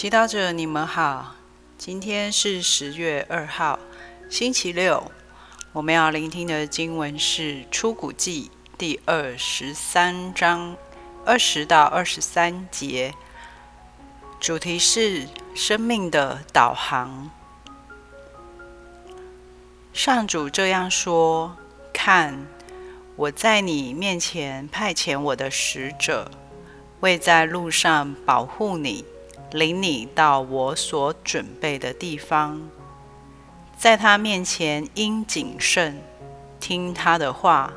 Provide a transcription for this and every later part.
祈祷者，你们好。今天是十月二号，星期六。我们要聆听的经文是《出谷记》第二十三章二十到二十三节，主题是生命的导航。上主这样说：“看，我在你面前派遣我的使者，为在路上保护你。”领你到我所准备的地方，在他面前应谨慎，听他的话，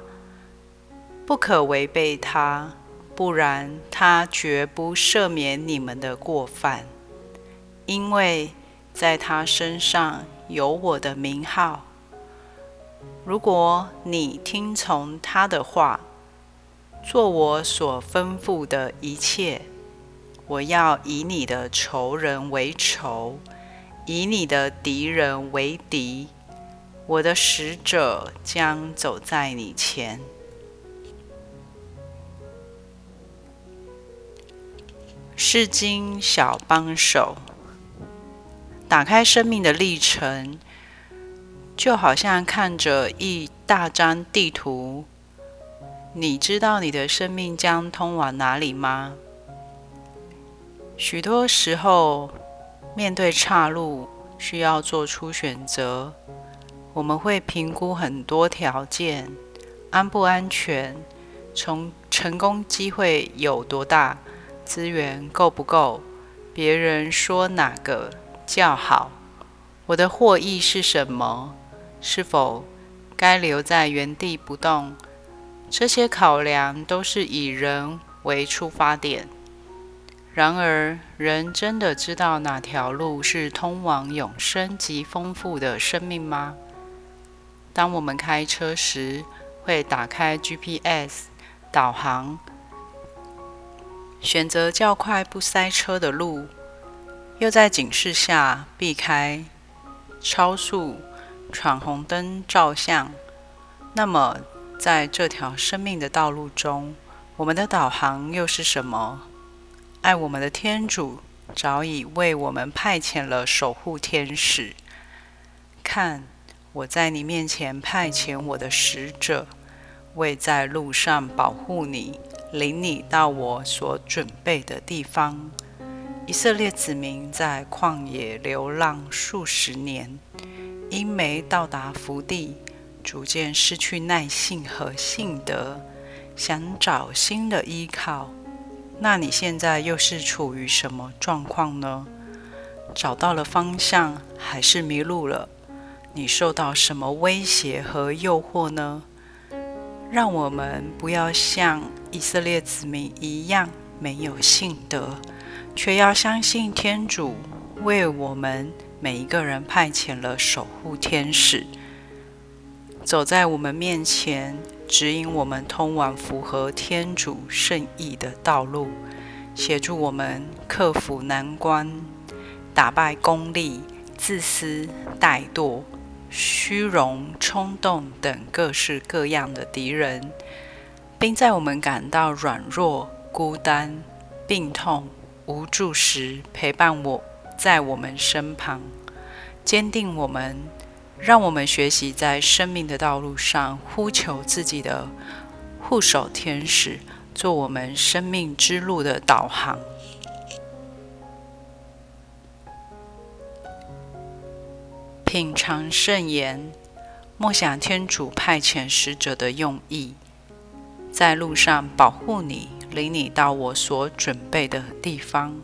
不可违背他，不然他绝不赦免你们的过犯，因为在他身上有我的名号。如果你听从他的话，做我所吩咐的一切。我要以你的仇人为仇，以你的敌人为敌。我的使者将走在你前。是经小帮手，打开生命的历程，就好像看着一大张地图。你知道你的生命将通往哪里吗？许多时候，面对岔路，需要做出选择。我们会评估很多条件：安不安全？从成功机会有多大？资源够不够？别人说哪个较好？我的获益是什么？是否该留在原地不动？这些考量都是以人为出发点。然而，人真的知道哪条路是通往永生及丰富的生命吗？当我们开车时，会打开 GPS 导航，选择较快不塞车的路，又在警示下避开超速、闯红灯照相。那么，在这条生命的道路中，我们的导航又是什么？爱我们的天主早已为我们派遣了守护天使。看，我在你面前派遣我的使者，为在路上保护你，领你到我所准备的地方。以色列子民在旷野流浪数十年，因没到达福地，逐渐失去耐性和信德，想找新的依靠。那你现在又是处于什么状况呢？找到了方向，还是迷路了？你受到什么威胁和诱惑呢？让我们不要像以色列子民一样没有信德，却要相信天主为我们每一个人派遣了守护天使，走在我们面前。指引我们通往符合天主圣意的道路，协助我们克服难关，打败功利、自私、怠惰、虚荣、冲动等各式各样的敌人，并在我们感到软弱、孤单、病痛、无助时，陪伴我在我们身旁，坚定我们。让我们学习在生命的道路上呼求自己的护守天使，做我们生命之路的导航。品尝圣言，默想天主派遣使者的用意，在路上保护你，领你到我所准备的地方。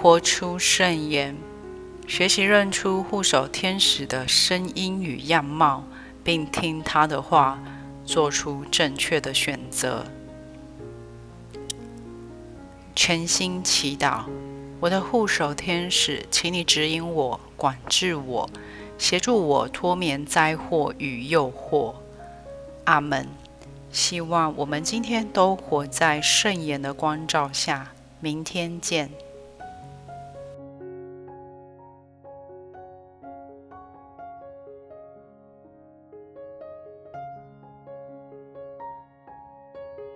活出圣言。学习认出护守天使的声音与样貌，并听他的话，做出正确的选择。全心祈祷，我的护守天使，请你指引我、管制我、协助我脱免灾祸与诱惑。阿门。希望我们今天都活在圣言的光照下。明天见。